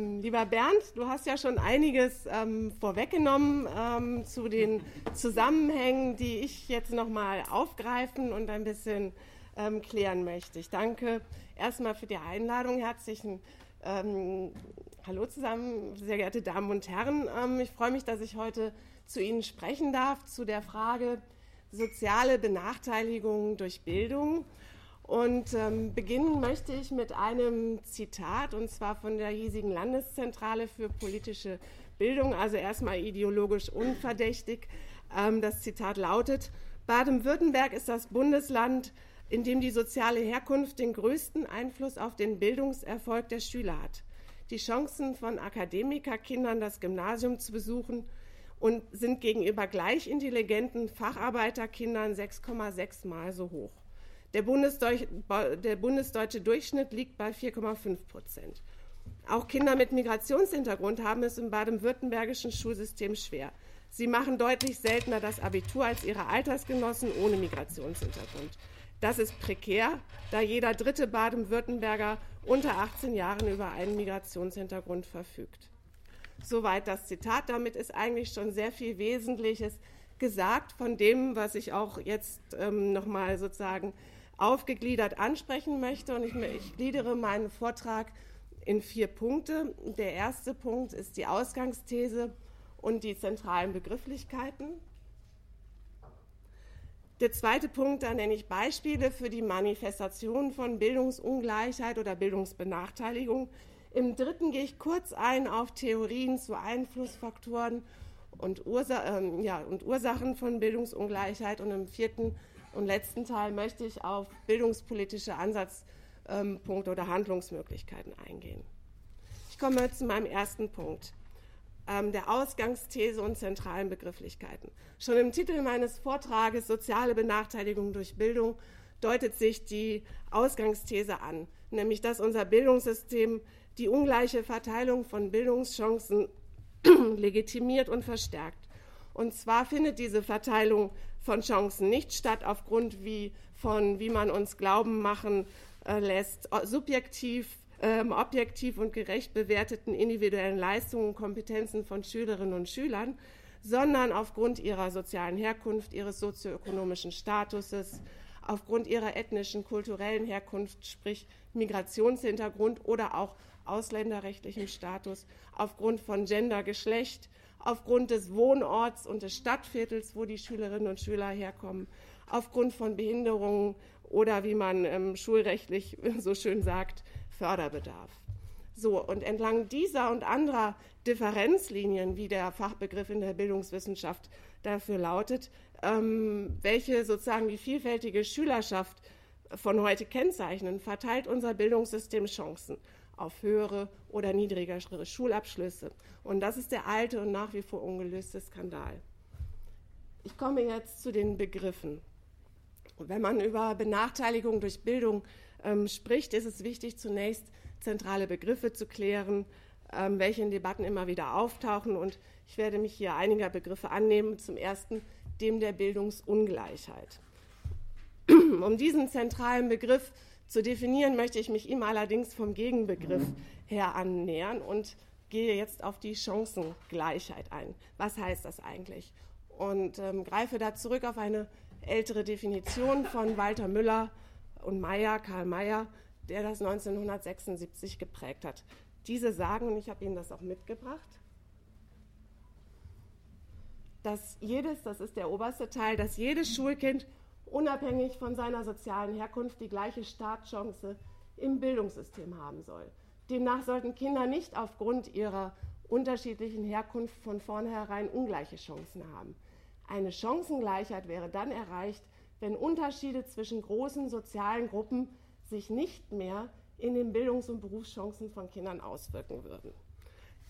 Lieber Bernd, du hast ja schon einiges ähm, vorweggenommen ähm, zu den Zusammenhängen, die ich jetzt nochmal aufgreifen und ein bisschen ähm, klären möchte. Ich danke erstmal für die Einladung. Herzlichen ähm, Hallo zusammen, sehr geehrte Damen und Herren. Ähm, ich freue mich, dass ich heute zu Ihnen sprechen darf zu der Frage soziale Benachteiligung durch Bildung. Und ähm, beginnen möchte ich mit einem Zitat, und zwar von der hiesigen Landeszentrale für politische Bildung, also erstmal ideologisch unverdächtig. Ähm, das Zitat lautet, Baden-Württemberg ist das Bundesland, in dem die soziale Herkunft den größten Einfluss auf den Bildungserfolg der Schüler hat. Die Chancen von Akademikerkindern, das Gymnasium zu besuchen, und sind gegenüber gleich intelligenten Facharbeiterkindern 6,6 Mal so hoch. Der, Bundesdeutsche, der bundesdeutsche Durchschnitt liegt bei 4,5 Prozent. Auch Kinder mit Migrationshintergrund haben es im baden-württembergischen Schulsystem schwer. Sie machen deutlich seltener das Abitur als ihre Altersgenossen ohne Migrationshintergrund. Das ist prekär, da jeder dritte Baden-Württemberger unter 18 Jahren über einen Migrationshintergrund verfügt. Soweit das Zitat. Damit ist eigentlich schon sehr viel Wesentliches gesagt von dem, was ich auch jetzt ähm, nochmal sozusagen aufgegliedert ansprechen möchte. Und ich, ich gliedere meinen Vortrag in vier Punkte. Der erste Punkt ist die Ausgangsthese und die zentralen Begrifflichkeiten. Der zweite Punkt, da nenne ich Beispiele für die Manifestation von Bildungsungleichheit oder Bildungsbenachteiligung. Im dritten gehe ich kurz ein auf Theorien zu Einflussfaktoren und, Ursa äh, ja, und Ursachen von Bildungsungleichheit. Und im vierten und letzten Teil möchte ich auf bildungspolitische Ansatzpunkte ähm, oder Handlungsmöglichkeiten eingehen. Ich komme zu meinem ersten Punkt, ähm, der Ausgangsthese und zentralen Begrifflichkeiten. Schon im Titel meines Vortrages Soziale Benachteiligung durch Bildung deutet sich die Ausgangsthese an, nämlich dass unser Bildungssystem die ungleiche Verteilung von Bildungschancen legitimiert und verstärkt. Und zwar findet diese Verteilung von Chancen nicht statt aufgrund wie von, wie man uns glauben machen äh, lässt, subjektiv, ähm, objektiv und gerecht bewerteten individuellen Leistungen und Kompetenzen von Schülerinnen und Schülern, sondern aufgrund ihrer sozialen Herkunft, ihres sozioökonomischen Statuses, aufgrund ihrer ethnischen, kulturellen Herkunft, sprich Migrationshintergrund oder auch ausländerrechtlichem Status, aufgrund von Gender, Geschlecht, aufgrund des Wohnorts und des Stadtviertels, wo die Schülerinnen und Schüler herkommen, aufgrund von Behinderungen oder wie man ähm, schulrechtlich so schön sagt, Förderbedarf. So, und entlang dieser und anderer Differenzlinien, wie der Fachbegriff in der Bildungswissenschaft dafür lautet, ähm, welche sozusagen die vielfältige Schülerschaft von heute kennzeichnen, verteilt unser Bildungssystem Chancen auf höhere oder niedrigere Schulabschlüsse. Und das ist der alte und nach wie vor ungelöste Skandal. Ich komme jetzt zu den Begriffen. Wenn man über Benachteiligung durch Bildung ähm, spricht, ist es wichtig, zunächst zentrale Begriffe zu klären, ähm, welche in Debatten immer wieder auftauchen. Und ich werde mich hier einiger Begriffe annehmen. Zum ersten dem der Bildungsungleichheit. Um diesen zentralen Begriff zu definieren möchte ich mich ihm allerdings vom Gegenbegriff her annähern und gehe jetzt auf die Chancengleichheit ein. Was heißt das eigentlich? Und ähm, greife da zurück auf eine ältere Definition von Walter Müller und Meyer, Karl Meyer, der das 1976 geprägt hat. Diese sagen, und ich habe Ihnen das auch mitgebracht, dass jedes, das ist der oberste Teil, dass jedes Schulkind unabhängig von seiner sozialen Herkunft die gleiche Startchance im Bildungssystem haben soll. Demnach sollten Kinder nicht aufgrund ihrer unterschiedlichen Herkunft von vornherein ungleiche Chancen haben. Eine Chancengleichheit wäre dann erreicht, wenn Unterschiede zwischen großen sozialen Gruppen sich nicht mehr in den Bildungs- und Berufschancen von Kindern auswirken würden.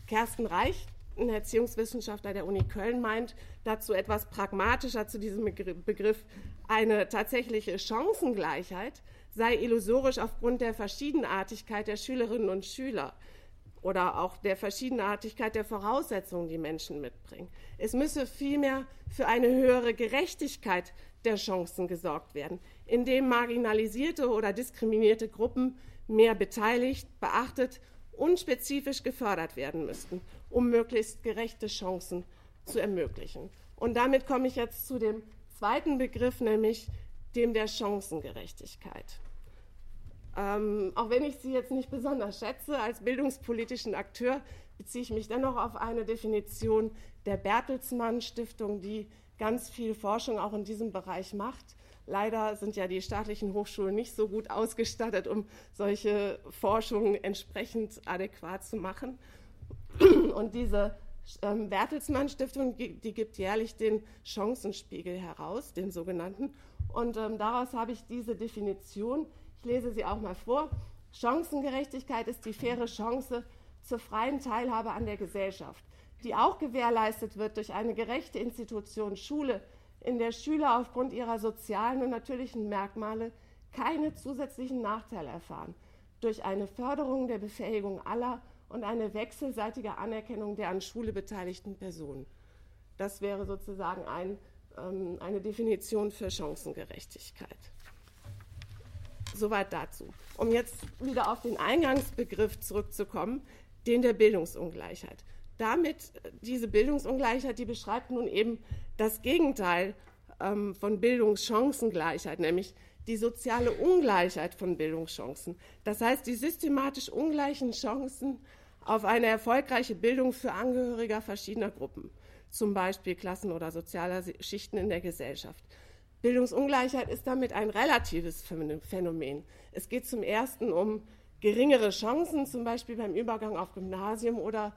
Kersten Reich ein Erziehungswissenschaftler der Uni Köln meint dazu etwas pragmatischer zu diesem Begriff, eine tatsächliche Chancengleichheit sei illusorisch aufgrund der Verschiedenartigkeit der Schülerinnen und Schüler oder auch der Verschiedenartigkeit der Voraussetzungen, die Menschen mitbringen. Es müsse vielmehr für eine höhere Gerechtigkeit der Chancen gesorgt werden, indem marginalisierte oder diskriminierte Gruppen mehr beteiligt, beachtet unspezifisch gefördert werden müssten, um möglichst gerechte Chancen zu ermöglichen. Und damit komme ich jetzt zu dem zweiten Begriff, nämlich dem der Chancengerechtigkeit. Ähm, auch wenn ich sie jetzt nicht besonders schätze, als bildungspolitischen Akteur beziehe ich mich dennoch auf eine Definition der Bertelsmann Stiftung, die ganz viel Forschung auch in diesem Bereich macht. Leider sind ja die staatlichen Hochschulen nicht so gut ausgestattet, um solche Forschung entsprechend adäquat zu machen. Und diese ähm, Bertelsmann Stiftung, die gibt jährlich den Chancenspiegel heraus, den sogenannten. Und ähm, daraus habe ich diese Definition. Ich lese sie auch mal vor. Chancengerechtigkeit ist die faire Chance zur freien Teilhabe an der Gesellschaft, die auch gewährleistet wird durch eine gerechte Institution Schule, in der Schüler aufgrund ihrer sozialen und natürlichen Merkmale keine zusätzlichen Nachteile erfahren, durch eine Förderung der Befähigung aller und eine wechselseitige Anerkennung der an Schule beteiligten Personen. Das wäre sozusagen ein, ähm, eine Definition für Chancengerechtigkeit. Soweit dazu. Um jetzt wieder auf den Eingangsbegriff zurückzukommen, den der Bildungsungleichheit. Damit, äh, diese Bildungsungleichheit, die beschreibt nun eben das Gegenteil ähm, von Bildungschancengleichheit, nämlich die soziale Ungleichheit von Bildungschancen. Das heißt, die systematisch ungleichen Chancen auf eine erfolgreiche Bildung für Angehörige verschiedener Gruppen, zum Beispiel Klassen oder sozialer Schichten in der Gesellschaft. Bildungsungleichheit ist damit ein relatives Phänomen. Es geht zum ersten um geringere Chancen, zum Beispiel beim Übergang auf Gymnasium oder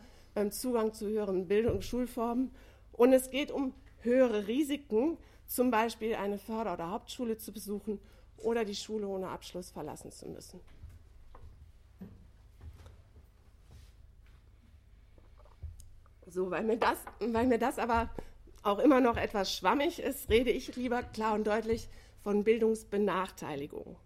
Zugang zu höheren Bildungsschulformen. Und es geht um höhere Risiken, zum Beispiel eine Förder- oder Hauptschule zu besuchen oder die Schule ohne Abschluss verlassen zu müssen. So, weil mir, das, weil mir das aber auch immer noch etwas schwammig ist, rede ich lieber klar und deutlich von Bildungsbenachteiligung.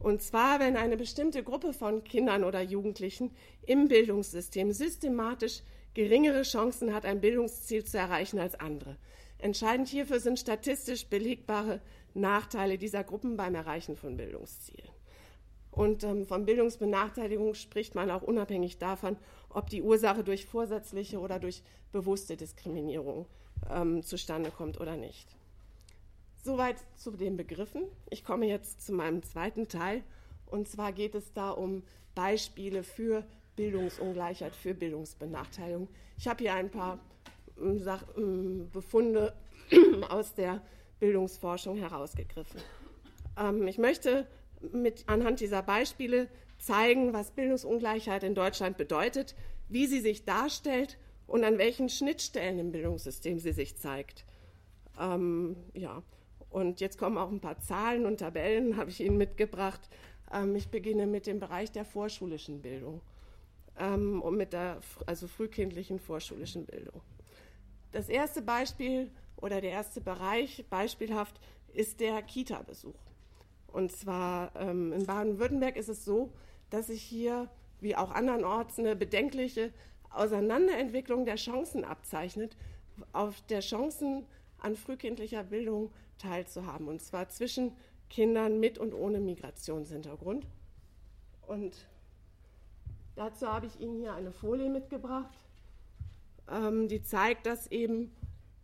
Und zwar, wenn eine bestimmte Gruppe von Kindern oder Jugendlichen im Bildungssystem systematisch geringere Chancen hat, ein Bildungsziel zu erreichen als andere. Entscheidend hierfür sind statistisch belegbare Nachteile dieser Gruppen beim Erreichen von Bildungszielen. Und ähm, von Bildungsbenachteiligung spricht man auch unabhängig davon, ob die Ursache durch vorsätzliche oder durch bewusste Diskriminierung ähm, zustande kommt oder nicht. Soweit zu den Begriffen. Ich komme jetzt zu meinem zweiten Teil. Und zwar geht es da um Beispiele für Bildungsungleichheit, für Bildungsbenachteiligung. Ich habe hier ein paar ähm, ähm, Befunde aus der Bildungsforschung herausgegriffen. Ähm, ich möchte mit, anhand dieser Beispiele zeigen, was Bildungsungleichheit in Deutschland bedeutet, wie sie sich darstellt und an welchen Schnittstellen im Bildungssystem sie sich zeigt. Ähm, ja, und jetzt kommen auch ein paar Zahlen und Tabellen, habe ich Ihnen mitgebracht. Ähm, ich beginne mit dem Bereich der vorschulischen Bildung ähm, und mit der also frühkindlichen vorschulischen Bildung. Das erste Beispiel oder der erste Bereich, beispielhaft, ist der Kita-Besuch. Und zwar ähm, in Baden-Württemberg ist es so, dass sich hier, wie auch andernorts, eine bedenkliche Auseinanderentwicklung der Chancen abzeichnet, auf der Chancen an frühkindlicher Bildung teilzuhaben. Und zwar zwischen Kindern mit und ohne Migrationshintergrund. Und dazu habe ich Ihnen hier eine Folie mitgebracht, ähm, die zeigt, dass eben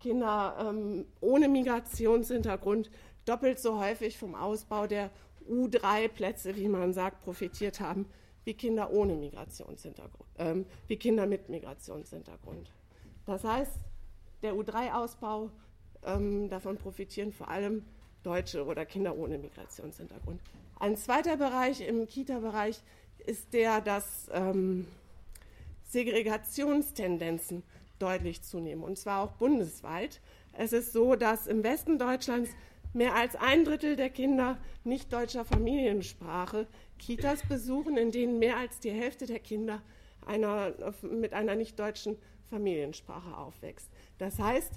Kinder ähm, ohne Migrationshintergrund doppelt so häufig vom Ausbau der U3-Plätze, wie man sagt, profitiert haben, wie Kinder ohne Migrationshintergrund, ähm, wie Kinder mit Migrationshintergrund. Das heißt, der U3-Ausbau, ähm, davon profitieren vor allem Deutsche oder Kinder ohne Migrationshintergrund. Ein zweiter Bereich im Kita-Bereich ist der, dass ähm, Segregationstendenzen deutlich zunehmen, und zwar auch bundesweit. Es ist so, dass im Westen Deutschlands mehr als ein Drittel der Kinder nicht deutscher Familiensprache Kitas besuchen, in denen mehr als die Hälfte der Kinder einer, mit einer nicht deutschen Familiensprache aufwächst. Das heißt,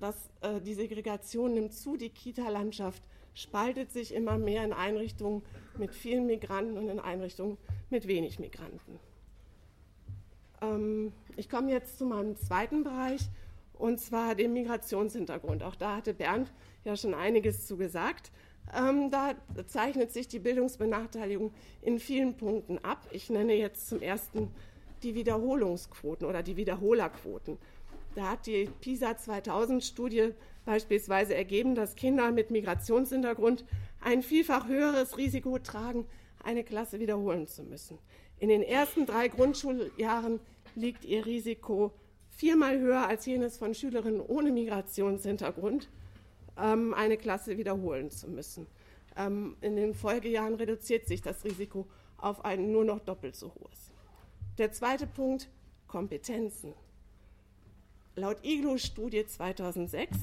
dass äh, die Segregation nimmt zu, die Kita-Landschaft spaltet sich immer mehr in Einrichtungen mit vielen Migranten und in Einrichtungen mit wenig Migranten. Ähm, ich komme jetzt zu meinem zweiten Bereich und zwar dem Migrationshintergrund. Auch da hatte Bernd ja schon einiges zu gesagt. Ähm, da zeichnet sich die Bildungsbenachteiligung in vielen Punkten ab. Ich nenne jetzt zum ersten die Wiederholungsquoten oder die Wiederholerquoten. Da hat die PISA 2000-Studie beispielsweise ergeben, dass Kinder mit Migrationshintergrund ein vielfach höheres Risiko tragen, eine Klasse wiederholen zu müssen. In den ersten drei Grundschuljahren liegt ihr Risiko viermal höher als jenes von Schülerinnen ohne Migrationshintergrund, ähm, eine Klasse wiederholen zu müssen. Ähm, in den Folgejahren reduziert sich das Risiko auf ein nur noch doppelt so hohes. Der zweite Punkt, Kompetenzen. Laut IGLO-Studie 2006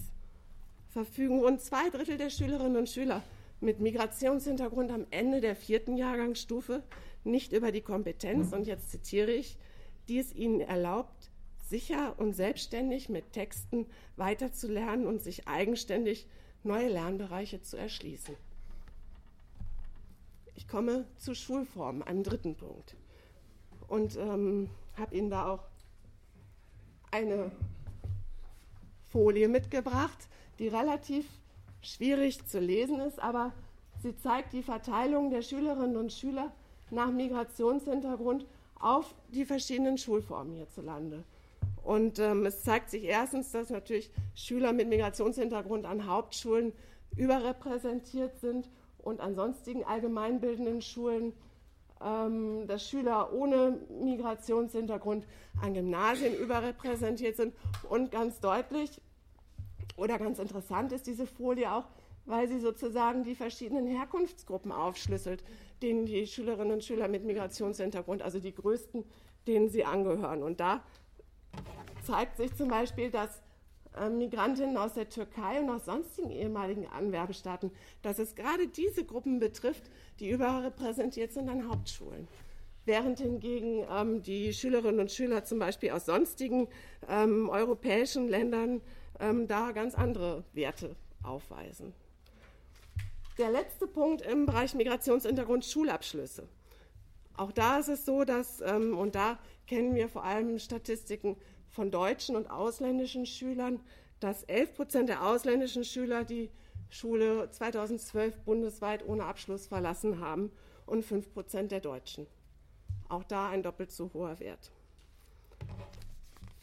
verfügen rund zwei Drittel der Schülerinnen und Schüler mit Migrationshintergrund am Ende der vierten Jahrgangsstufe nicht über die Kompetenz, und jetzt zitiere ich, die es ihnen erlaubt, sicher und selbstständig mit Texten weiterzulernen und sich eigenständig neue Lernbereiche zu erschließen. Ich komme zu Schulformen, einem dritten Punkt. Und ähm, habe Ihnen da auch eine Folie mitgebracht, die relativ schwierig zu lesen ist, aber sie zeigt die Verteilung der Schülerinnen und Schüler nach Migrationshintergrund auf die verschiedenen Schulformen hierzulande. Und ähm, es zeigt sich erstens, dass natürlich Schüler mit Migrationshintergrund an Hauptschulen überrepräsentiert sind und an sonstigen allgemeinbildenden Schulen, ähm, dass Schüler ohne Migrationshintergrund an Gymnasien überrepräsentiert sind und ganz deutlich oder ganz interessant ist diese Folie auch, weil sie sozusagen die verschiedenen Herkunftsgruppen aufschlüsselt, denen die Schülerinnen und Schüler mit Migrationshintergrund, also die größten, denen sie angehören. Und da zeigt sich zum Beispiel, dass äh, Migrantinnen aus der Türkei und aus sonstigen ehemaligen Anwerbestaaten, dass es gerade diese Gruppen betrifft, die überrepräsentiert sind an Hauptschulen. Während hingegen ähm, die Schülerinnen und Schüler zum Beispiel aus sonstigen ähm, europäischen Ländern ähm, da ganz andere Werte aufweisen. Der letzte Punkt im Bereich Migrationshintergrund Schulabschlüsse. Auch da ist es so, dass, ähm, und da kennen wir vor allem Statistiken von deutschen und ausländischen Schülern, dass 11 Prozent der ausländischen Schüler die Schule 2012 bundesweit ohne Abschluss verlassen haben und 5 Prozent der Deutschen. Auch da ein doppelt so hoher Wert.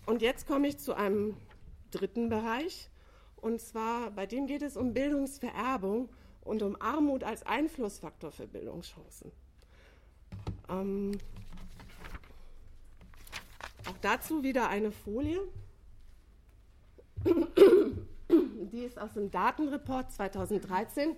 Und jetzt komme ich zu einem dritten Bereich. Und zwar, bei dem geht es um Bildungsvererbung und um Armut als Einflussfaktor für Bildungschancen. Ähm, auch dazu wieder eine Folie. Die ist aus dem Datenreport 2013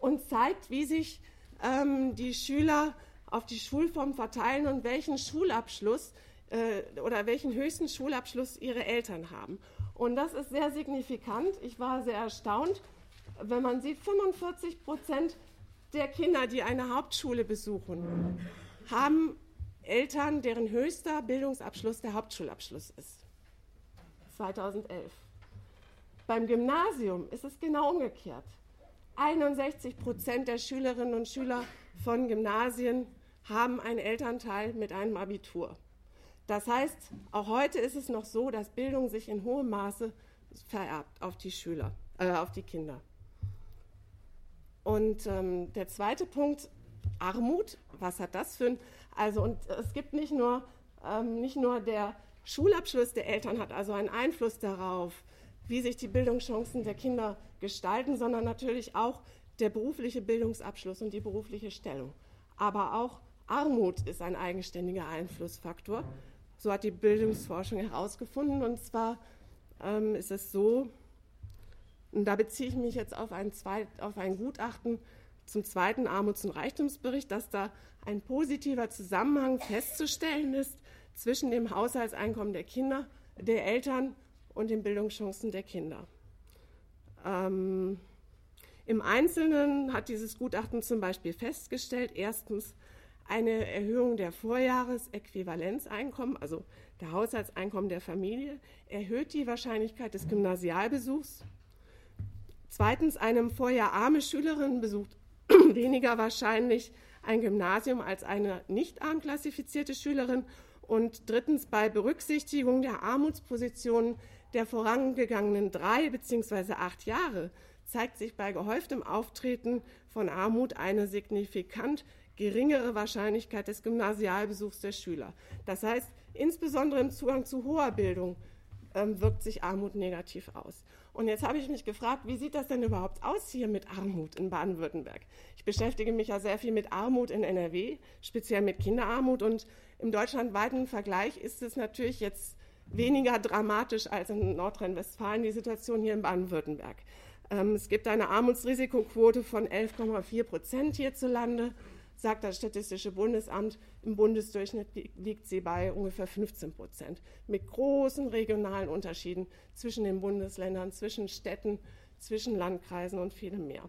und zeigt, wie sich ähm, die Schüler auf die Schulform verteilen und welchen Schulabschluss äh, oder welchen höchsten Schulabschluss ihre Eltern haben. Und das ist sehr signifikant. Ich war sehr erstaunt, wenn man sieht, 45 Prozent der Kinder, die eine Hauptschule besuchen, haben Eltern, deren höchster Bildungsabschluss der Hauptschulabschluss ist. 2011. Beim Gymnasium ist es genau umgekehrt. 61 Prozent der Schülerinnen und Schüler von Gymnasien haben einen Elternteil mit einem Abitur. Das heißt, auch heute ist es noch so, dass Bildung sich in hohem Maße vererbt auf die Schüler, äh, auf die Kinder. Und ähm, der zweite Punkt, Armut, was hat das für ein, also und es gibt nicht nur, ähm, nicht nur der Schulabschluss der Eltern hat also einen Einfluss darauf, wie sich die Bildungschancen der Kinder gestalten, sondern natürlich auch der berufliche Bildungsabschluss und die berufliche Stellung. Aber auch Armut ist ein eigenständiger Einflussfaktor. So hat die Bildungsforschung herausgefunden. Und zwar ähm, ist es so, und da beziehe ich mich jetzt auf ein, Zweit, auf ein Gutachten zum zweiten Armuts- und Reichtumsbericht, dass da ein positiver Zusammenhang festzustellen ist zwischen dem Haushaltseinkommen der Kinder, der Eltern und den Bildungschancen der Kinder. Ähm, Im Einzelnen hat dieses Gutachten zum Beispiel festgestellt, erstens, eine Erhöhung der Vorjahresäquivalenzeinkommen, also der Haushaltseinkommen der Familie, erhöht die Wahrscheinlichkeit des Gymnasialbesuchs. Zweitens, eine im Vorjahr arme Schülerin besucht weniger wahrscheinlich ein Gymnasium als eine nicht arm klassifizierte Schülerin. Und drittens, bei Berücksichtigung der Armutspositionen der vorangegangenen drei bzw. acht Jahre zeigt sich bei gehäuftem Auftreten von Armut eine signifikant geringere Wahrscheinlichkeit des Gymnasialbesuchs der Schüler. Das heißt, insbesondere im Zugang zu hoher Bildung ähm, wirkt sich Armut negativ aus. Und jetzt habe ich mich gefragt, wie sieht das denn überhaupt aus hier mit Armut in Baden-Württemberg? Ich beschäftige mich ja sehr viel mit Armut in NRW, speziell mit Kinderarmut. Und im deutschlandweiten Vergleich ist es natürlich jetzt weniger dramatisch als in Nordrhein-Westfalen die Situation hier in Baden-Württemberg. Ähm, es gibt eine Armutsrisikoquote von 11,4 Prozent hierzulande sagt das Statistische Bundesamt, im Bundesdurchschnitt liegt sie bei ungefähr 15 Prozent, mit großen regionalen Unterschieden zwischen den Bundesländern, zwischen Städten, zwischen Landkreisen und vielem mehr.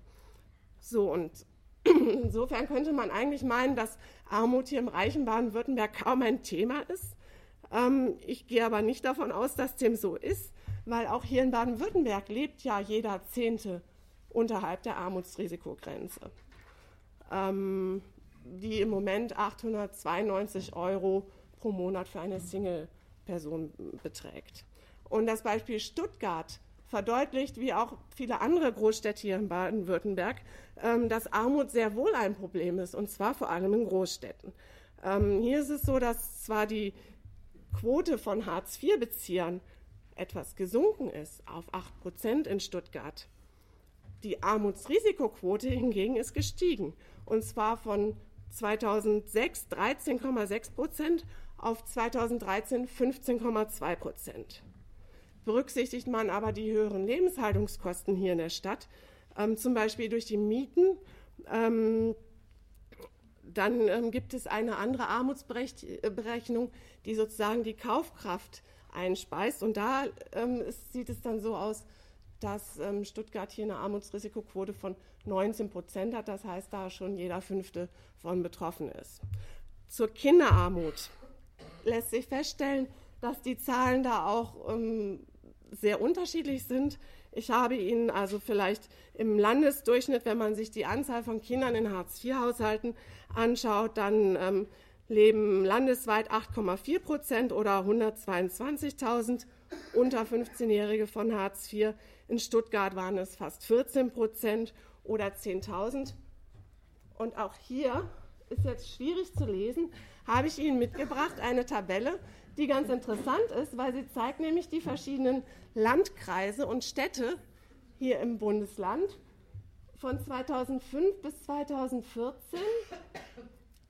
So, und insofern könnte man eigentlich meinen, dass Armut hier im reichen Baden-Württemberg kaum ein Thema ist. Ähm, ich gehe aber nicht davon aus, dass dem so ist, weil auch hier in Baden-Württemberg lebt ja jeder Zehnte unterhalb der Armutsrisikogrenze. Ähm, die im Moment 892 Euro pro Monat für eine Single-Person beträgt. Und das Beispiel Stuttgart verdeutlicht, wie auch viele andere Großstädte hier in Baden-Württemberg, ähm, dass Armut sehr wohl ein Problem ist, und zwar vor allem in Großstädten. Ähm, hier ist es so, dass zwar die Quote von Hartz-IV-Beziehern etwas gesunken ist, auf 8 Prozent in Stuttgart. Die Armutsrisikoquote hingegen ist gestiegen, und zwar von 2006 13,6 Prozent auf 2013 15,2 Prozent. Berücksichtigt man aber die höheren Lebenshaltungskosten hier in der Stadt, ähm, zum Beispiel durch die Mieten, ähm, dann ähm, gibt es eine andere Armutsberechnung, die sozusagen die Kaufkraft einspeist. Und da ähm, es, sieht es dann so aus, dass ähm, Stuttgart hier eine Armutsrisikoquote von 19 Prozent hat, das heißt, da schon jeder Fünfte von betroffen ist. Zur Kinderarmut lässt sich feststellen, dass die Zahlen da auch ähm, sehr unterschiedlich sind. Ich habe Ihnen also vielleicht im Landesdurchschnitt, wenn man sich die Anzahl von Kindern in Hartz-IV-Haushalten anschaut, dann ähm, leben landesweit 8,4 Prozent oder 122.000 unter 15-Jährige von Hartz IV. In Stuttgart waren es fast 14 Prozent oder 10.000. Und auch hier ist jetzt schwierig zu lesen, habe ich Ihnen mitgebracht eine Tabelle, die ganz interessant ist, weil sie zeigt nämlich die verschiedenen Landkreise und Städte hier im Bundesland von 2005 bis 2014.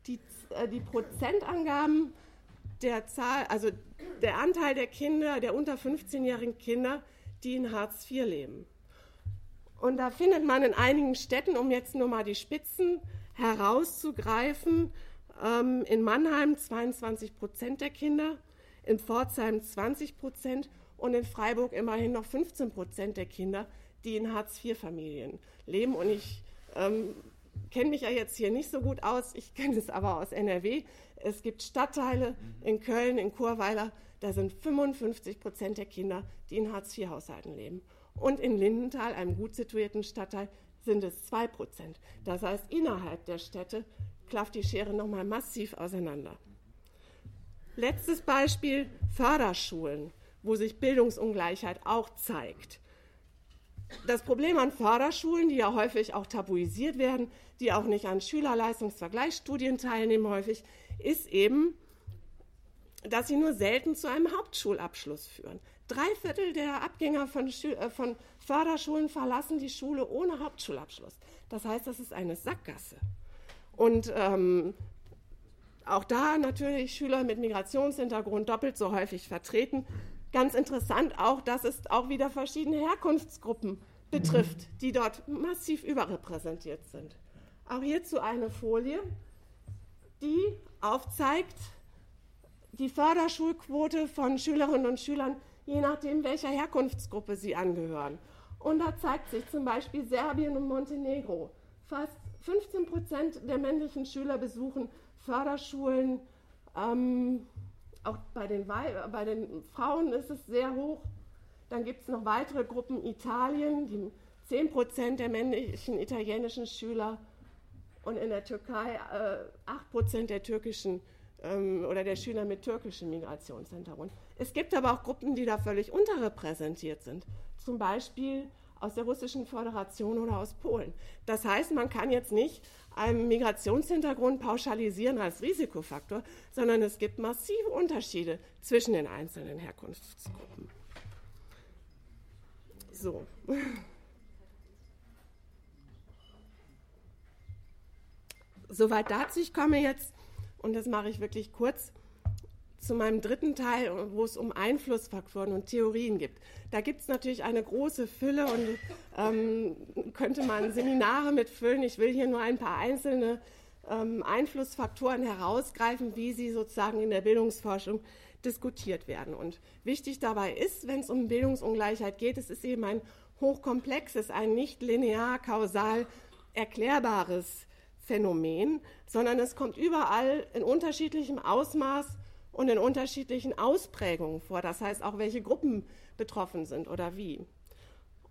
Die, äh, die Prozentangaben der Zahl, also der Anteil der Kinder, der unter 15-jährigen Kinder, die in Hartz IV leben. Und da findet man in einigen Städten, um jetzt nur mal die Spitzen herauszugreifen, ähm, in Mannheim 22 Prozent der Kinder, in Pforzheim 20 Prozent und in Freiburg immerhin noch 15 Prozent der Kinder, die in Hartz-IV-Familien leben. Und ich ähm, kenne mich ja jetzt hier nicht so gut aus, ich kenne es aber aus NRW. Es gibt Stadtteile in Köln, in Churweiler, da sind 55 Prozent der Kinder, die in Hartz-IV-Haushalten leben. Und in Lindenthal, einem gut situierten Stadtteil, sind es 2 Prozent. Das heißt, innerhalb der Städte klafft die Schere nochmal massiv auseinander. Letztes Beispiel, Förderschulen, wo sich Bildungsungleichheit auch zeigt. Das Problem an Förderschulen, die ja häufig auch tabuisiert werden, die auch nicht an Schülerleistungsvergleichsstudien teilnehmen häufig, ist eben, dass sie nur selten zu einem Hauptschulabschluss führen. Drei Viertel der Abgänger von, äh, von, Förderschulen verlassen die Schule ohne Hauptschulabschluss. Das heißt, das ist eine Sackgasse. Und ähm, auch da natürlich Schüler mit Migrationshintergrund doppelt so häufig vertreten. Ganz interessant auch, dass es auch wieder verschiedene Herkunftsgruppen betrifft, die dort massiv überrepräsentiert sind. Auch hierzu eine Folie, die aufzeigt, die Förderschulquote von Schülerinnen und Schülern, je nachdem, welcher Herkunftsgruppe sie angehören. Und da zeigt sich zum Beispiel Serbien und Montenegro. Fast 15 Prozent der männlichen Schüler besuchen Förderschulen. Ähm, auch bei den, bei den Frauen ist es sehr hoch. Dann gibt es noch weitere Gruppen, Italien, die 10 Prozent der männlichen italienischen Schüler und in der Türkei äh, 8 Prozent der türkischen ähm, oder der Schüler mit türkischem Migrationshintergrund. Es gibt aber auch Gruppen, die da völlig unterrepräsentiert sind. Zum Beispiel aus der Russischen Föderation oder aus Polen. Das heißt, man kann jetzt nicht einen Migrationshintergrund pauschalisieren als Risikofaktor, sondern es gibt massive Unterschiede zwischen den einzelnen Herkunftsgruppen. So. Soweit dazu. Ich komme jetzt, und das mache ich wirklich kurz, zu meinem dritten Teil, wo es um Einflussfaktoren und Theorien geht. Da gibt es natürlich eine große Fülle und ähm, könnte man Seminare mitfüllen. Ich will hier nur ein paar einzelne ähm, Einflussfaktoren herausgreifen, wie sie sozusagen in der Bildungsforschung diskutiert werden. Und wichtig dabei ist, wenn es um Bildungsungleichheit geht, es ist eben ein hochkomplexes, ein nicht linear kausal erklärbares Phänomen, sondern es kommt überall in unterschiedlichem Ausmaß und in unterschiedlichen Ausprägungen vor. Das heißt auch, welche Gruppen betroffen sind oder wie.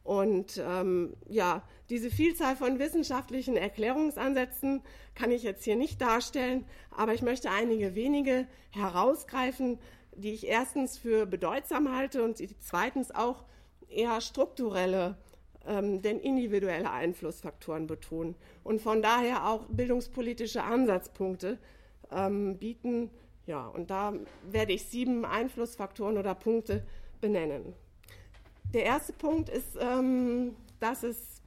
Und ähm, ja, diese Vielzahl von wissenschaftlichen Erklärungsansätzen kann ich jetzt hier nicht darstellen, aber ich möchte einige wenige herausgreifen, die ich erstens für bedeutsam halte und die zweitens auch eher strukturelle, ähm, denn individuelle Einflussfaktoren betonen und von daher auch bildungspolitische Ansatzpunkte ähm, bieten, ja, und da werde ich sieben Einflussfaktoren oder Punkte benennen. Der erste Punkt ist, ähm, dass es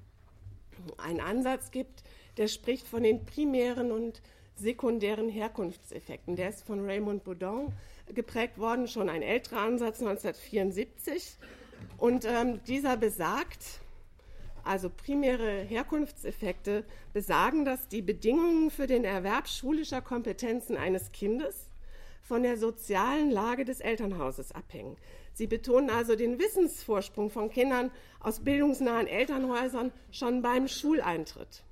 einen Ansatz gibt, der spricht von den primären und sekundären Herkunftseffekten. Der ist von Raymond Baudin geprägt worden, schon ein älterer Ansatz 1974. Und ähm, dieser besagt, also primäre Herkunftseffekte besagen, dass die Bedingungen für den Erwerb schulischer Kompetenzen eines Kindes von der sozialen Lage des Elternhauses abhängen. Sie betonen also den Wissensvorsprung von Kindern aus bildungsnahen Elternhäusern schon beim Schuleintritt.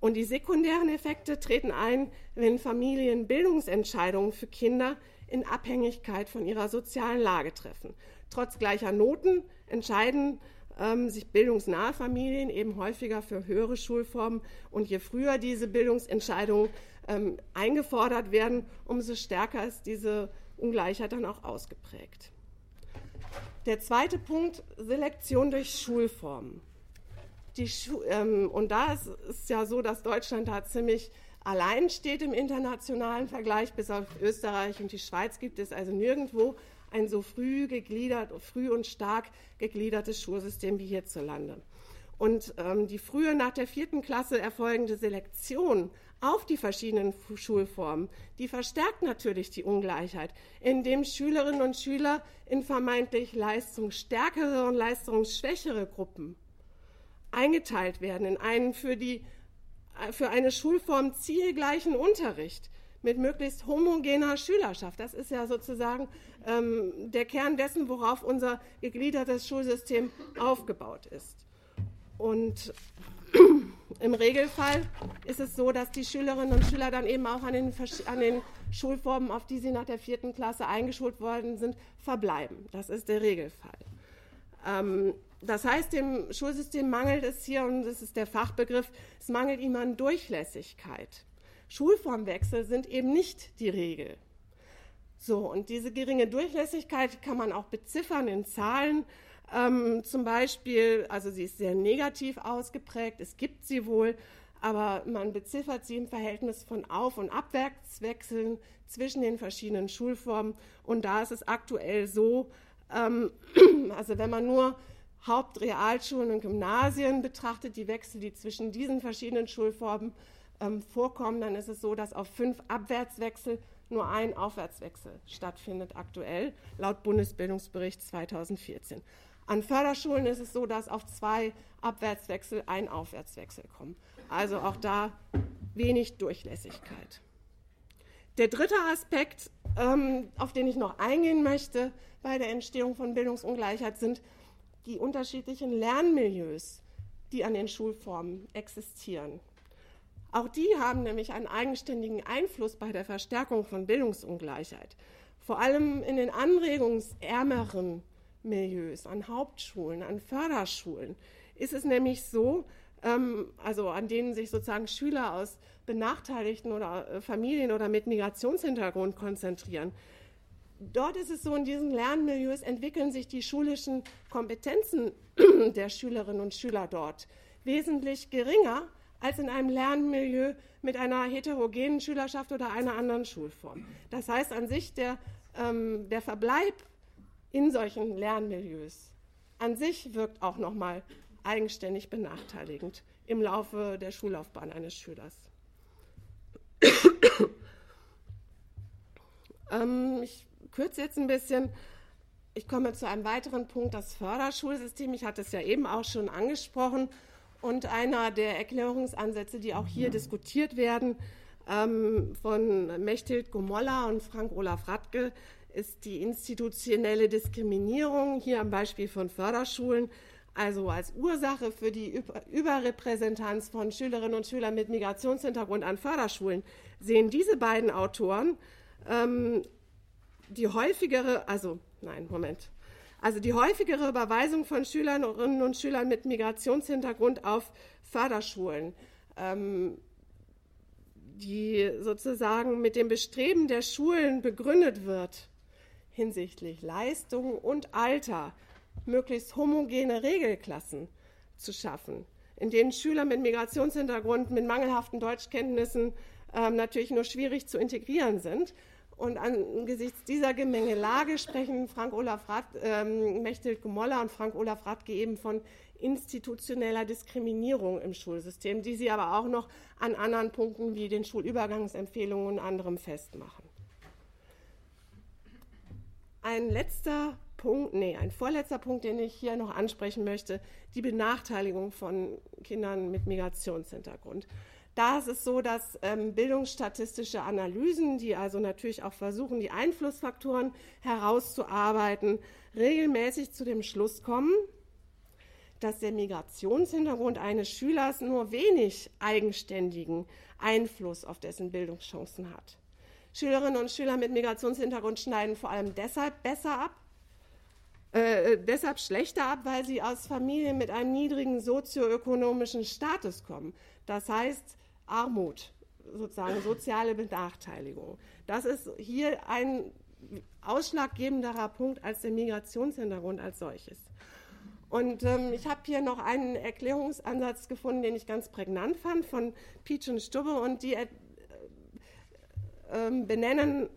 Und die sekundären Effekte treten ein, wenn Familien Bildungsentscheidungen für Kinder in Abhängigkeit von ihrer sozialen Lage treffen. Trotz gleicher Noten entscheiden ähm, sich bildungsnahe Familien eben häufiger für höhere Schulformen. Und je früher diese Bildungsentscheidungen ähm, eingefordert werden, umso stärker ist diese Ungleichheit dann auch ausgeprägt. Der zweite Punkt, Selektion durch Schulformen. Schu ähm, und da ist es ja so, dass Deutschland da ziemlich allein steht im internationalen Vergleich. Bis auf Österreich und die Schweiz gibt es also nirgendwo ein so früh gegliedert, früh und stark gegliedertes Schulsystem wie hierzulande. Und ähm, die frühe nach der vierten Klasse erfolgende Selektion auf die verschiedenen Schulformen, die verstärkt natürlich die Ungleichheit, indem Schülerinnen und Schüler in vermeintlich leistungsstärkere und leistungsschwächere Gruppen eingeteilt werden in einen für, die, für eine Schulform zielgleichen Unterricht mit möglichst homogener Schülerschaft. Das ist ja sozusagen ähm, der Kern dessen, worauf unser gegliedertes Schulsystem aufgebaut ist. Und im Regelfall ist es so, dass die Schülerinnen und Schüler dann eben auch an den, an den Schulformen, auf die sie nach der vierten Klasse eingeschult worden sind, verbleiben. Das ist der Regelfall. Ähm, das heißt, dem Schulsystem mangelt es hier, und das ist der Fachbegriff, es mangelt ihm an Durchlässigkeit. Schulformwechsel sind eben nicht die Regel. So, und diese geringe Durchlässigkeit kann man auch beziffern in Zahlen. Ähm, zum Beispiel, also sie ist sehr negativ ausgeprägt, es gibt sie wohl, aber man beziffert sie im Verhältnis von Auf- und Abwärtswechseln zwischen den verschiedenen Schulformen. Und da ist es aktuell so, ähm, also wenn man nur Hauptrealschulen und Gymnasien betrachtet, die Wechsel, die zwischen diesen verschiedenen Schulformen ähm, vorkommen, dann ist es so, dass auf fünf Abwärtswechsel nur ein Aufwärtswechsel stattfindet aktuell, laut Bundesbildungsbericht 2014. An Förderschulen ist es so, dass auf zwei Abwärtswechsel ein Aufwärtswechsel kommen. Also auch da wenig Durchlässigkeit. Der dritte Aspekt, ähm, auf den ich noch eingehen möchte bei der Entstehung von Bildungsungleichheit, sind die unterschiedlichen Lernmilieus, die an den Schulformen existieren. Auch die haben nämlich einen eigenständigen Einfluss bei der Verstärkung von Bildungsungleichheit. Vor allem in den anregungsärmeren Milieus, an Hauptschulen, an Förderschulen ist es nämlich so, ähm, also an denen sich sozusagen Schüler aus benachteiligten oder äh, Familien oder mit Migrationshintergrund konzentrieren. Dort ist es so, in diesen Lernmilieus entwickeln sich die schulischen Kompetenzen der Schülerinnen und Schüler dort wesentlich geringer als in einem Lernmilieu mit einer heterogenen Schülerschaft oder einer anderen Schulform. Das heißt an sich, der, ähm, der Verbleib in solchen Lernmilieus an sich wirkt auch nochmal eigenständig benachteiligend im Laufe der Schullaufbahn eines Schülers. ähm, ich kürze jetzt ein bisschen. Ich komme zu einem weiteren Punkt, das Förderschulsystem. Ich hatte es ja eben auch schon angesprochen. Und einer der Erklärungsansätze, die auch hier diskutiert werden, ähm, von Mechthild Gomolla und Frank-Olaf Radke, ist die institutionelle Diskriminierung, hier am Beispiel von Förderschulen, also als Ursache für die Überrepräsentanz von Schülerinnen und Schülern mit Migrationshintergrund an Förderschulen, sehen diese beiden Autoren ähm, die häufigere, also nein, Moment, also die häufigere Überweisung von Schülerinnen und Schülern mit Migrationshintergrund auf Förderschulen, ähm, die sozusagen mit dem Bestreben der Schulen begründet wird, hinsichtlich Leistung und Alter möglichst homogene Regelklassen zu schaffen, in denen Schüler mit Migrationshintergrund mit mangelhaften Deutschkenntnissen ähm, natürlich nur schwierig zu integrieren sind und angesichts dieser Gemengelage sprechen Frank Olaf Rath, ähm, Mechthild Gemoller und Frank Olaf Radke eben von institutioneller Diskriminierung im Schulsystem, die sie aber auch noch an anderen Punkten wie den Schulübergangsempfehlungen und anderem festmachen. Ein letzter Punkt, nee, ein vorletzter Punkt, den ich hier noch ansprechen möchte, die Benachteiligung von Kindern mit Migrationshintergrund. Da ist es so, dass ähm, bildungsstatistische Analysen, die also natürlich auch versuchen, die Einflussfaktoren herauszuarbeiten, regelmäßig zu dem Schluss kommen, dass der Migrationshintergrund eines Schülers nur wenig eigenständigen Einfluss auf dessen Bildungschancen hat. Schülerinnen und Schüler mit Migrationshintergrund schneiden vor allem deshalb besser ab, äh, deshalb schlechter ab, weil sie aus Familien mit einem niedrigen sozioökonomischen Status kommen. Das heißt, Armut, sozusagen soziale Benachteiligung. Das ist hier ein ausschlaggebenderer Punkt als der Migrationshintergrund als solches. Und ähm, ich habe hier noch einen Erklärungsansatz gefunden, den ich ganz prägnant fand, von Peach und Stubbe. Und die äh, äh, benennen,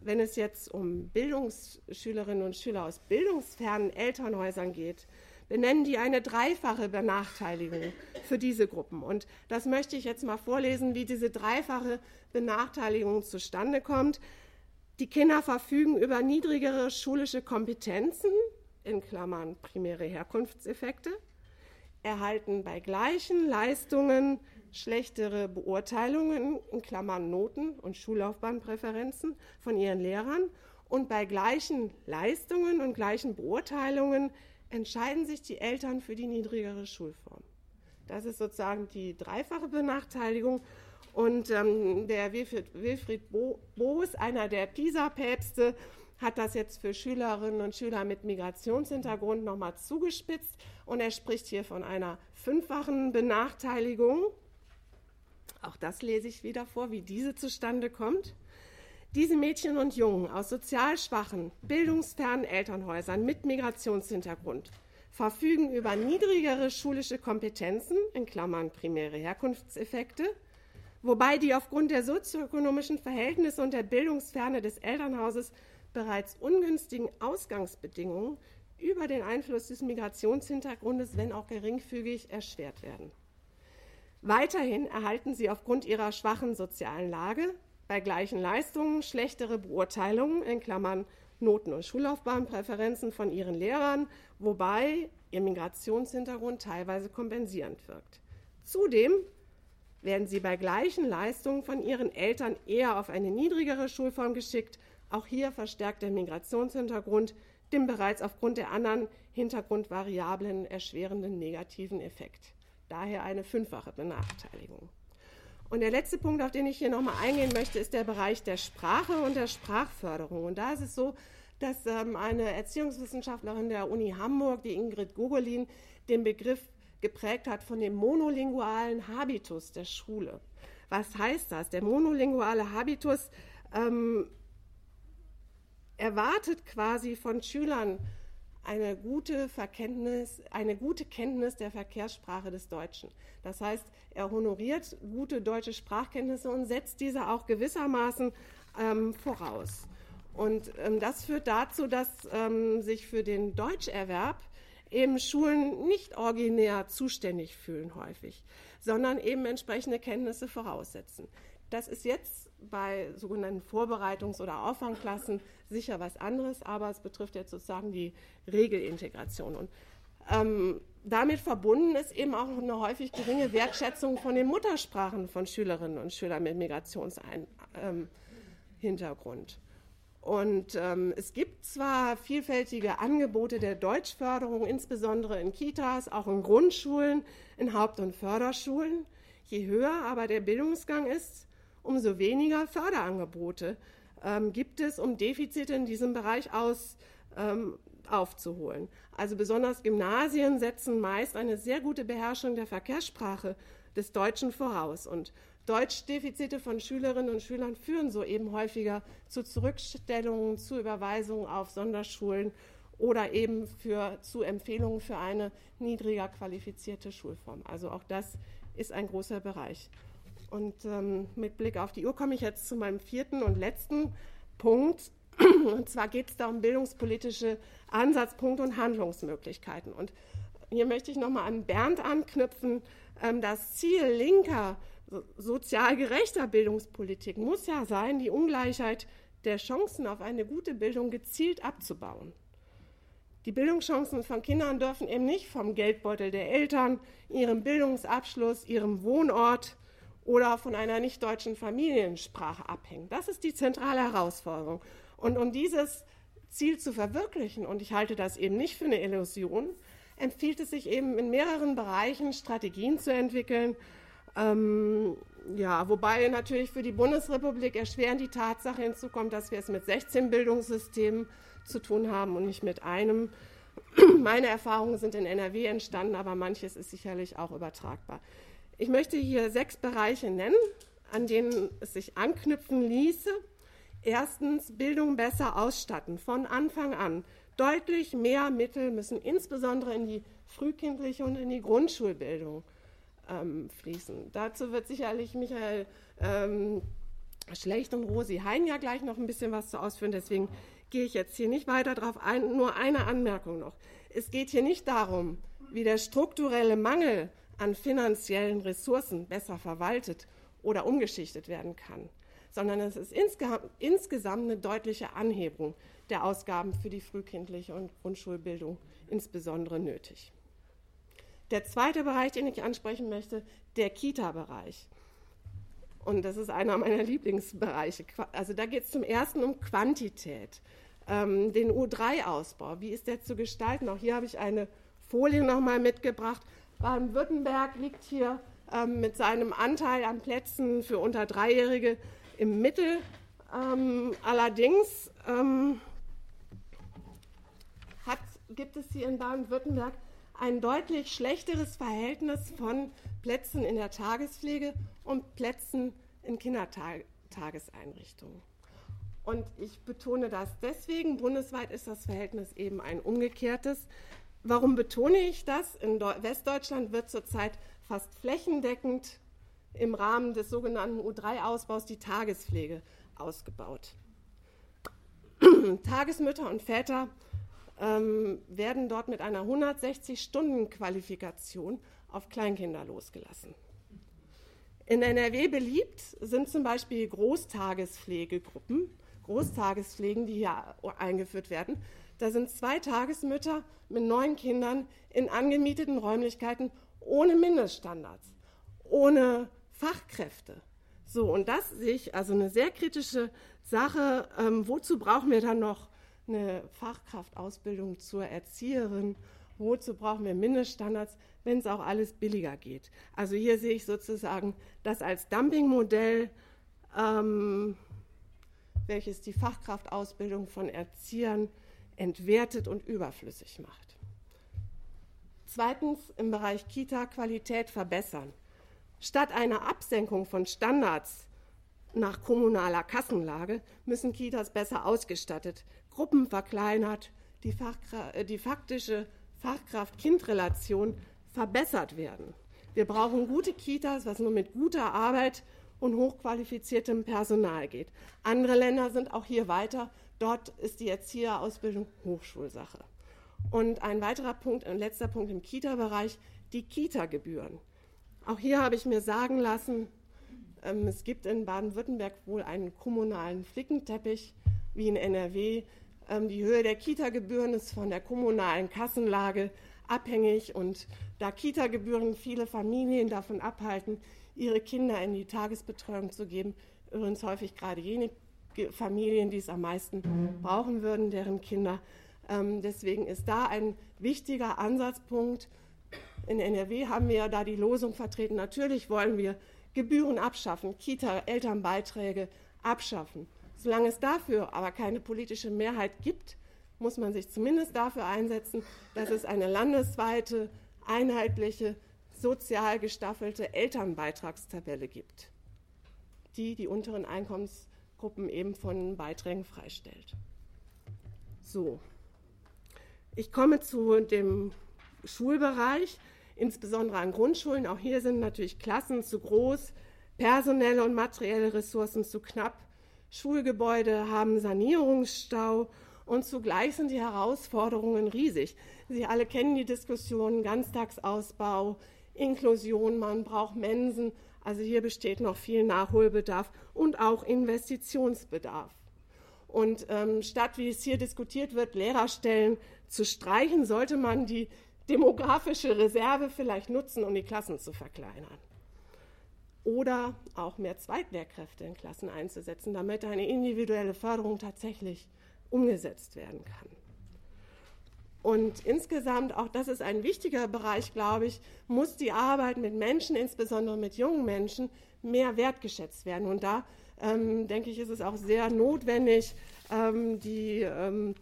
wenn es jetzt um Bildungsschülerinnen und Schüler aus bildungsfernen Elternhäusern geht, benennen die eine dreifache Benachteiligung für diese Gruppen. Und das möchte ich jetzt mal vorlesen, wie diese dreifache Benachteiligung zustande kommt. Die Kinder verfügen über niedrigere schulische Kompetenzen, in Klammern primäre Herkunftseffekte, erhalten bei gleichen Leistungen schlechtere Beurteilungen, in Klammern Noten und Schullaufbahnpräferenzen von ihren Lehrern und bei gleichen Leistungen und gleichen Beurteilungen entscheiden sich die Eltern für die niedrigere Schulform. Das ist sozusagen die dreifache Benachteiligung. Und ähm, der Wilfried, Wilfried Bo Boos, einer der PISA-Päpste, hat das jetzt für Schülerinnen und Schüler mit Migrationshintergrund nochmal zugespitzt. Und er spricht hier von einer fünffachen Benachteiligung. Auch das lese ich wieder vor, wie diese zustande kommt. Diese Mädchen und Jungen aus sozial schwachen, bildungsfernen Elternhäusern mit Migrationshintergrund verfügen über niedrigere schulische Kompetenzen, in Klammern primäre Herkunftseffekte, wobei die aufgrund der sozioökonomischen Verhältnisse und der Bildungsferne des Elternhauses bereits ungünstigen Ausgangsbedingungen über den Einfluss des Migrationshintergrundes, wenn auch geringfügig, erschwert werden. Weiterhin erhalten sie aufgrund ihrer schwachen sozialen Lage bei gleichen Leistungen schlechtere Beurteilungen in Klammern Noten- und Schullaufbahnpräferenzen von ihren Lehrern, wobei ihr Migrationshintergrund teilweise kompensierend wirkt. Zudem werden sie bei gleichen Leistungen von ihren Eltern eher auf eine niedrigere Schulform geschickt. Auch hier verstärkt der Migrationshintergrund den bereits aufgrund der anderen Hintergrundvariablen erschwerenden negativen Effekt. Daher eine fünffache Benachteiligung. Und der letzte Punkt, auf den ich hier nochmal eingehen möchte, ist der Bereich der Sprache und der Sprachförderung. Und da ist es so, dass ähm, eine Erziehungswissenschaftlerin der Uni Hamburg, die Ingrid Gogolin, den Begriff geprägt hat von dem monolingualen Habitus der Schule. Was heißt das? Der monolinguale Habitus ähm, erwartet quasi von Schülern eine gute Verkenntnis, eine gute Kenntnis der Verkehrssprache des Deutschen. Das heißt, er honoriert gute deutsche Sprachkenntnisse und setzt diese auch gewissermaßen ähm, voraus. Und ähm, das führt dazu, dass ähm, sich für den Deutscherwerb eben Schulen nicht originär zuständig fühlen häufig, sondern eben entsprechende Kenntnisse voraussetzen. Das ist jetzt bei sogenannten Vorbereitungs- oder Auffangklassen sicher was anderes, aber es betrifft jetzt sozusagen die Regelintegration. Und ähm, damit verbunden ist eben auch eine häufig geringe Wertschätzung von den Muttersprachen von Schülerinnen und Schülern mit Migrationshintergrund. Ähm, und ähm, es gibt zwar vielfältige Angebote der Deutschförderung, insbesondere in Kitas, auch in Grundschulen, in Haupt- und Förderschulen. Je höher aber der Bildungsgang ist, umso weniger Förderangebote ähm, gibt es, um Defizite in diesem Bereich aus, ähm, aufzuholen. Also besonders Gymnasien setzen meist eine sehr gute Beherrschung der Verkehrssprache des Deutschen voraus. Und Deutschdefizite von Schülerinnen und Schülern führen so eben häufiger zu Zurückstellungen, zu Überweisungen auf Sonderschulen oder eben für, zu Empfehlungen für eine niedriger qualifizierte Schulform. Also auch das ist ein großer Bereich. Und ähm, mit Blick auf die Uhr komme ich jetzt zu meinem vierten und letzten Punkt. Und zwar geht es da um bildungspolitische Ansatzpunkte und Handlungsmöglichkeiten. Und hier möchte ich nochmal an Bernd anknüpfen. Ähm, das Ziel linker sozial gerechter Bildungspolitik muss ja sein, die Ungleichheit der Chancen auf eine gute Bildung gezielt abzubauen. Die Bildungschancen von Kindern dürfen eben nicht vom Geldbeutel der Eltern, ihrem Bildungsabschluss, ihrem Wohnort oder von einer nicht-deutschen Familiensprache abhängen. Das ist die zentrale Herausforderung. Und um dieses Ziel zu verwirklichen, und ich halte das eben nicht für eine Illusion, empfiehlt es sich eben in mehreren Bereichen Strategien zu entwickeln, ähm, ja, wobei natürlich für die Bundesrepublik erschwerend die Tatsache hinzukommt, dass wir es mit 16 Bildungssystemen zu tun haben und nicht mit einem. Meine Erfahrungen sind in NRW entstanden, aber manches ist sicherlich auch übertragbar. Ich möchte hier sechs Bereiche nennen, an denen es sich anknüpfen ließe. Erstens, Bildung besser ausstatten, von Anfang an. Deutlich mehr Mittel müssen insbesondere in die frühkindliche und in die Grundschulbildung ähm, fließen. Dazu wird sicherlich Michael ähm, Schlecht und Rosi Hein ja gleich noch ein bisschen was zu ausführen. Deswegen gehe ich jetzt hier nicht weiter darauf ein. Nur eine Anmerkung noch. Es geht hier nicht darum, wie der strukturelle Mangel an finanziellen Ressourcen besser verwaltet oder umgeschichtet werden kann, sondern es ist insgesamt eine deutliche Anhebung der Ausgaben für die frühkindliche und Grundschulbildung insbesondere nötig. Der zweite Bereich, den ich ansprechen möchte, der Kita-Bereich. Und das ist einer meiner Lieblingsbereiche. Also da geht es zum ersten um Quantität, ähm, den U3-Ausbau. Wie ist der zu gestalten? Auch hier habe ich eine Folie nochmal mitgebracht. Baden-Württemberg liegt hier ähm, mit seinem Anteil an Plätzen für unter Dreijährige im Mittel. Ähm, allerdings ähm, hat, gibt es hier in Baden-Württemberg ein deutlich schlechteres Verhältnis von Plätzen in der Tagespflege und Plätzen in Kindertageseinrichtungen. Und ich betone das deswegen, bundesweit ist das Verhältnis eben ein umgekehrtes. Warum betone ich das? In Westdeutschland wird zurzeit fast flächendeckend im Rahmen des sogenannten U3-Ausbaus die Tagespflege ausgebaut. Tagesmütter und Väter ähm, werden dort mit einer 160-Stunden-Qualifikation auf Kleinkinder losgelassen. In NRW beliebt sind zum Beispiel Großtagespflegegruppen, Großtagespflegen, die hier eingeführt werden. Da sind zwei Tagesmütter mit neun Kindern in angemieteten Räumlichkeiten ohne Mindeststandards, ohne Fachkräfte. So, und das sehe ich also eine sehr kritische Sache. Ähm, wozu brauchen wir dann noch eine Fachkraftausbildung zur Erzieherin. Wozu brauchen wir Mindeststandards, wenn es auch alles billiger geht? Also hier sehe ich sozusagen das als Dumpingmodell, ähm, welches die Fachkraftausbildung von Erziehern entwertet und überflüssig macht. Zweitens im Bereich Kita Qualität verbessern. Statt einer Absenkung von Standards nach kommunaler Kassenlage müssen Kitas besser ausgestattet, Gruppen verkleinert, die, äh, die faktische Fachkraft-Kind-Relation verbessert werden. Wir brauchen gute Kitas, was nur mit guter Arbeit und hochqualifiziertem Personal geht. Andere Länder sind auch hier weiter. Dort ist die Erzieherausbildung Hochschulsache. Und ein weiterer Punkt, ein letzter Punkt im Kita-Bereich, die Kita-Gebühren. Auch hier habe ich mir sagen lassen, ähm, es gibt in Baden-Württemberg wohl einen kommunalen Flickenteppich wie in NRW. Ähm, die Höhe der Kita-Gebühren ist von der kommunalen Kassenlage abhängig und da Kita-Gebühren viele Familien davon abhalten, ihre Kinder in die Tagesbetreuung zu geben, übrigens häufig gerade jene Familien, die es am meisten brauchen würden, deren Kinder. Ähm, deswegen ist da ein wichtiger Ansatzpunkt. In NRW haben wir ja da die Losung vertreten. Natürlich wollen wir Gebühren abschaffen, Kita-Elternbeiträge abschaffen. Solange es dafür aber keine politische Mehrheit gibt, muss man sich zumindest dafür einsetzen, dass es eine landesweite, einheitliche, sozial gestaffelte Elternbeitragstabelle gibt, die die unteren Einkommensgruppen eben von Beiträgen freistellt. So, ich komme zu dem Schulbereich, insbesondere an Grundschulen. Auch hier sind natürlich Klassen zu groß, personelle und materielle Ressourcen zu knapp, Schulgebäude haben Sanierungsstau und zugleich sind die Herausforderungen riesig. Sie alle kennen die Diskussion Ganztagsausbau, Inklusion, man braucht Mensen. Also hier besteht noch viel Nachholbedarf und auch Investitionsbedarf. Und ähm, statt, wie es hier diskutiert wird, Lehrerstellen zu streichen, sollte man die demografische Reserve vielleicht nutzen, um die Klassen zu verkleinern. Oder auch mehr Zweitlehrkräfte in Klassen einzusetzen, damit eine individuelle Förderung tatsächlich umgesetzt werden kann. Und insgesamt, auch das ist ein wichtiger Bereich, glaube ich, muss die Arbeit mit Menschen, insbesondere mit jungen Menschen, mehr wertgeschätzt werden. Und da, ähm, denke ich, ist es auch sehr notwendig, ähm, die ähm,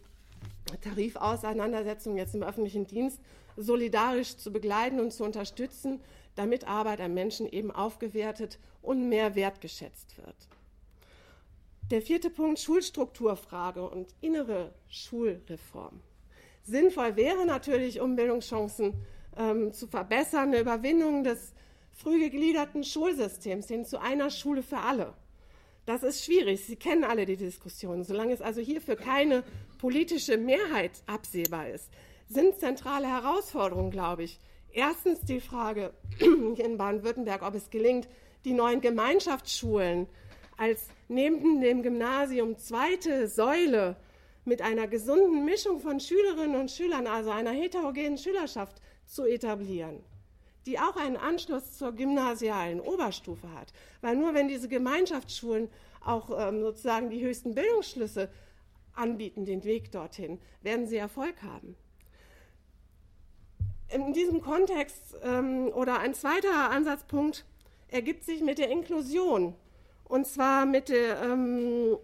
Tarifauseinandersetzung jetzt im öffentlichen Dienst solidarisch zu begleiten und zu unterstützen, damit Arbeit an Menschen eben aufgewertet und mehr wertgeschätzt wird. Der vierte Punkt, Schulstrukturfrage und innere Schulreform. Sinnvoll wäre natürlich, um Bildungschancen ähm, zu verbessern, eine Überwindung des früh gegliederten Schulsystems hin zu einer Schule für alle. Das ist schwierig. Sie kennen alle die Diskussion. Solange es also hierfür keine politische Mehrheit absehbar ist, sind zentrale Herausforderungen, glaube ich. Erstens die Frage in Baden-Württemberg, ob es gelingt, die neuen Gemeinschaftsschulen als neben dem Gymnasium zweite Säule mit einer gesunden Mischung von Schülerinnen und Schülern, also einer heterogenen Schülerschaft, zu etablieren, die auch einen Anschluss zur gymnasialen Oberstufe hat. Weil nur wenn diese Gemeinschaftsschulen auch ähm, sozusagen die höchsten Bildungsschlüsse anbieten, den Weg dorthin, werden sie Erfolg haben. In diesem Kontext ähm, oder ein zweiter Ansatzpunkt ergibt sich mit der Inklusion und zwar mit der ähm,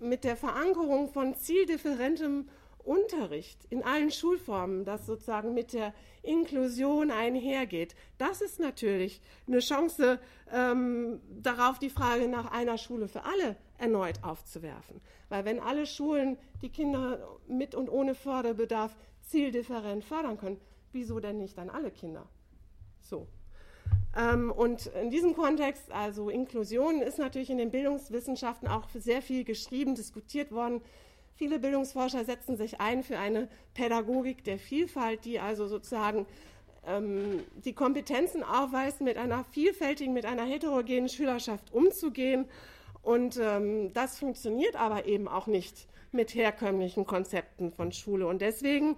mit der Verankerung von zieldifferentem Unterricht in allen Schulformen, das sozusagen mit der Inklusion einhergeht, das ist natürlich eine Chance, ähm, darauf die Frage nach einer Schule für alle erneut aufzuwerfen. Weil wenn alle Schulen die Kinder mit und ohne Förderbedarf zieldifferent fördern können, wieso denn nicht dann alle Kinder? So. Ähm, und in diesem Kontext, also Inklusion, ist natürlich in den Bildungswissenschaften auch sehr viel geschrieben, diskutiert worden. Viele Bildungsforscher setzen sich ein für eine Pädagogik der Vielfalt, die also sozusagen ähm, die Kompetenzen aufweist, mit einer vielfältigen, mit einer heterogenen Schülerschaft umzugehen. Und ähm, das funktioniert aber eben auch nicht mit herkömmlichen Konzepten von Schule. Und deswegen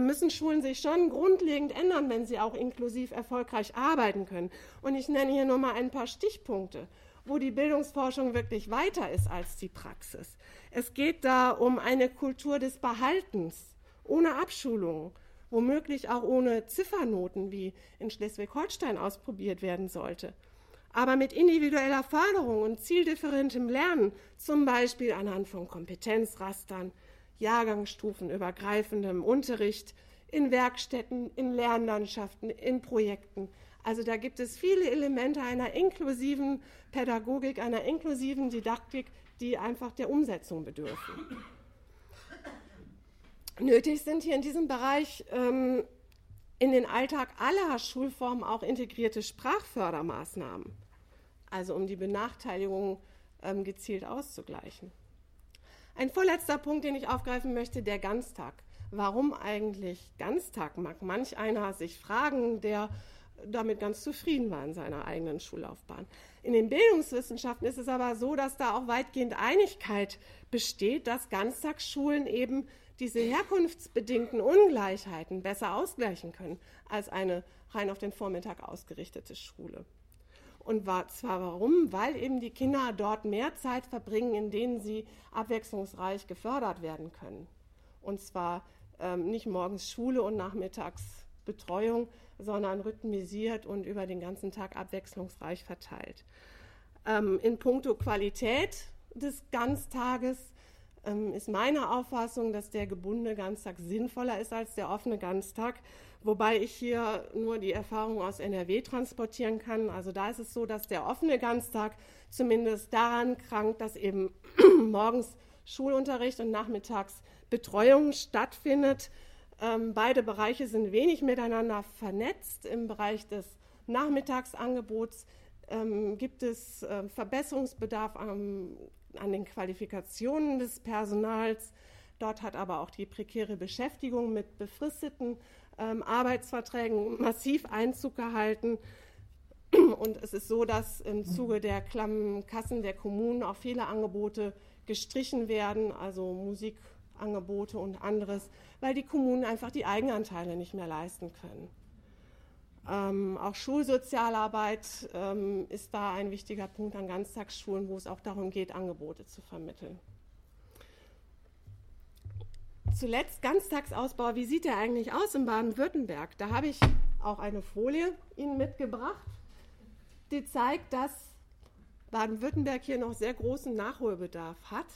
müssen Schulen sich schon grundlegend ändern, wenn sie auch inklusiv erfolgreich arbeiten können. Und ich nenne hier nur mal ein paar Stichpunkte, wo die Bildungsforschung wirklich weiter ist als die Praxis. Es geht da um eine Kultur des Behaltens, ohne Abschulung, womöglich auch ohne Ziffernoten, wie in Schleswig-Holstein ausprobiert werden sollte. Aber mit individueller Förderung und zieldifferentem Lernen, zum Beispiel anhand von Kompetenzrastern, jahrgangsstufenübergreifendem Unterricht, in Werkstätten, in Lernlandschaften, in Projekten. Also da gibt es viele Elemente einer inklusiven Pädagogik, einer inklusiven Didaktik, die einfach der Umsetzung bedürfen. Nötig sind hier in diesem Bereich ähm, in den Alltag aller Schulformen auch integrierte Sprachfördermaßnahmen, also um die Benachteiligung ähm, gezielt auszugleichen. Ein vorletzter Punkt, den ich aufgreifen möchte, der Ganztag. Warum eigentlich Ganztag, mag manch einer sich fragen, der damit ganz zufrieden war in seiner eigenen Schullaufbahn. In den Bildungswissenschaften ist es aber so, dass da auch weitgehend Einigkeit besteht, dass Ganztagsschulen eben diese herkunftsbedingten Ungleichheiten besser ausgleichen können als eine rein auf den Vormittag ausgerichtete Schule. Und zwar warum? Weil eben die Kinder dort mehr Zeit verbringen, in denen sie abwechslungsreich gefördert werden können. Und zwar ähm, nicht morgens Schule und nachmittags Betreuung, sondern rhythmisiert und über den ganzen Tag abwechslungsreich verteilt. Ähm, in puncto Qualität des Ganztages ähm, ist meine Auffassung, dass der gebundene Ganztag sinnvoller ist als der offene Ganztag, wobei ich hier nur die Erfahrung aus NRW transportieren kann. Also da ist es so, dass der offene Ganztag zumindest daran krankt, dass eben morgens Schulunterricht und nachmittags Betreuung stattfindet. Ähm, beide Bereiche sind wenig miteinander vernetzt. Im Bereich des Nachmittagsangebots ähm, gibt es äh, Verbesserungsbedarf am an den Qualifikationen des Personals. Dort hat aber auch die prekäre Beschäftigung mit befristeten ähm, Arbeitsverträgen massiv Einzug gehalten. Und es ist so, dass im Zuge der klammen Kassen der Kommunen auch viele Angebote gestrichen werden, also Musikangebote und anderes, weil die Kommunen einfach die Eigenanteile nicht mehr leisten können. Ähm, auch Schulsozialarbeit ähm, ist da ein wichtiger Punkt an Ganztagsschulen, wo es auch darum geht, Angebote zu vermitteln. Zuletzt Ganztagsausbau. Wie sieht der eigentlich aus in Baden-Württemberg? Da habe ich auch eine Folie Ihnen mitgebracht, die zeigt, dass Baden-Württemberg hier noch sehr großen Nachholbedarf hat.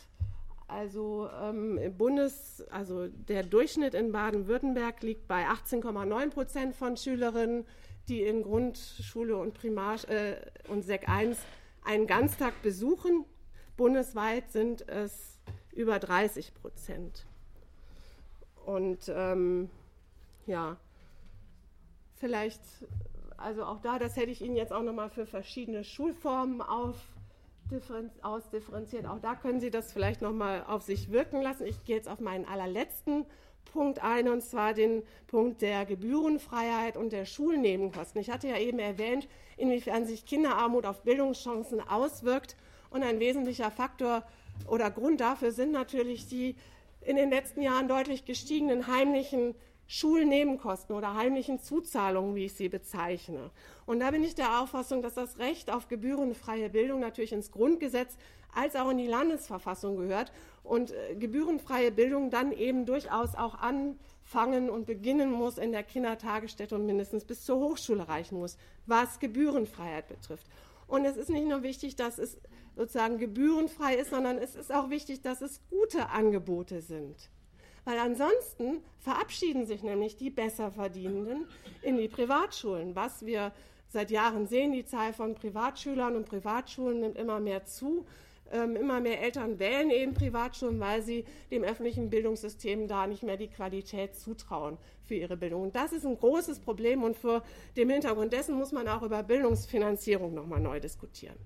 Also ähm, Bundes, also der Durchschnitt in Baden-Württemberg liegt bei 18,9 Prozent von Schülerinnen, die in Grundschule und Primar äh, und Sek 1 einen Ganztag besuchen. Bundesweit sind es über 30 Prozent. Und ähm, ja, vielleicht, also auch da, das hätte ich Ihnen jetzt auch nochmal für verschiedene Schulformen auf ausdifferenziert. Auch da können Sie das vielleicht nochmal auf sich wirken lassen. Ich gehe jetzt auf meinen allerletzten Punkt ein, und zwar den Punkt der Gebührenfreiheit und der Schulnebenkosten. Ich hatte ja eben erwähnt, inwiefern sich Kinderarmut auf Bildungschancen auswirkt. Und ein wesentlicher Faktor oder Grund dafür sind natürlich die in den letzten Jahren deutlich gestiegenen heimlichen Schulnebenkosten oder heimlichen Zuzahlungen, wie ich sie bezeichne. Und da bin ich der Auffassung, dass das Recht auf gebührenfreie Bildung natürlich ins Grundgesetz als auch in die Landesverfassung gehört und äh, gebührenfreie Bildung dann eben durchaus auch anfangen und beginnen muss in der Kindertagesstätte und mindestens bis zur Hochschule reichen muss, was Gebührenfreiheit betrifft. Und es ist nicht nur wichtig, dass es sozusagen gebührenfrei ist, sondern es ist auch wichtig, dass es gute Angebote sind. Weil ansonsten verabschieden sich nämlich die Besserverdienenden in die Privatschulen. Was wir seit Jahren sehen, die Zahl von Privatschülern und Privatschulen nimmt immer mehr zu. Ähm, immer mehr Eltern wählen eben Privatschulen, weil sie dem öffentlichen Bildungssystem da nicht mehr die Qualität zutrauen für ihre Bildung. Und das ist ein großes Problem und vor dem Hintergrund dessen muss man auch über Bildungsfinanzierung nochmal neu diskutieren.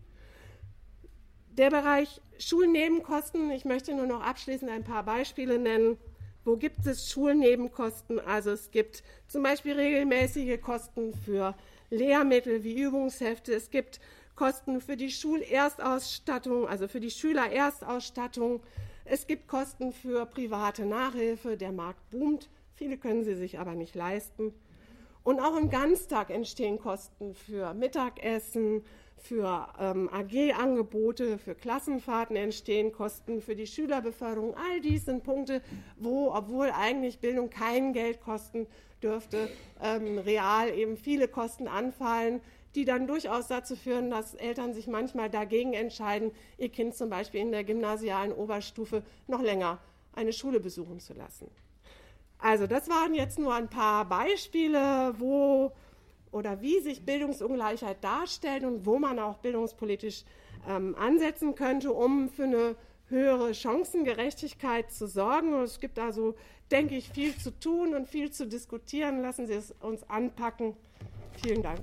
Der Bereich Schulnebenkosten, ich möchte nur noch abschließend ein paar Beispiele nennen. Wo gibt es Schulnebenkosten? Also es gibt zum Beispiel regelmäßige Kosten für Lehrmittel wie Übungshefte. Es gibt Kosten für die Schulerstausstattung, also für die Schülererstausstattung. Es gibt Kosten für private Nachhilfe. Der Markt boomt. Viele können sie sich aber nicht leisten. Und auch im Ganztag entstehen Kosten für Mittagessen, für ähm, AG-Angebote, für Klassenfahrten entstehen Kosten, für die Schülerbeförderung. All dies sind Punkte, wo, obwohl eigentlich Bildung kein Geld kosten dürfte, ähm, real eben viele Kosten anfallen, die dann durchaus dazu führen, dass Eltern sich manchmal dagegen entscheiden, ihr Kind zum Beispiel in der gymnasialen Oberstufe noch länger eine Schule besuchen zu lassen. Also das waren jetzt nur ein paar Beispiele, wo oder wie sich Bildungsungleichheit darstellt und wo man auch bildungspolitisch ähm, ansetzen könnte, um für eine höhere Chancengerechtigkeit zu sorgen. Und es gibt also, denke ich, viel zu tun und viel zu diskutieren. Lassen Sie es uns anpacken. Vielen Dank.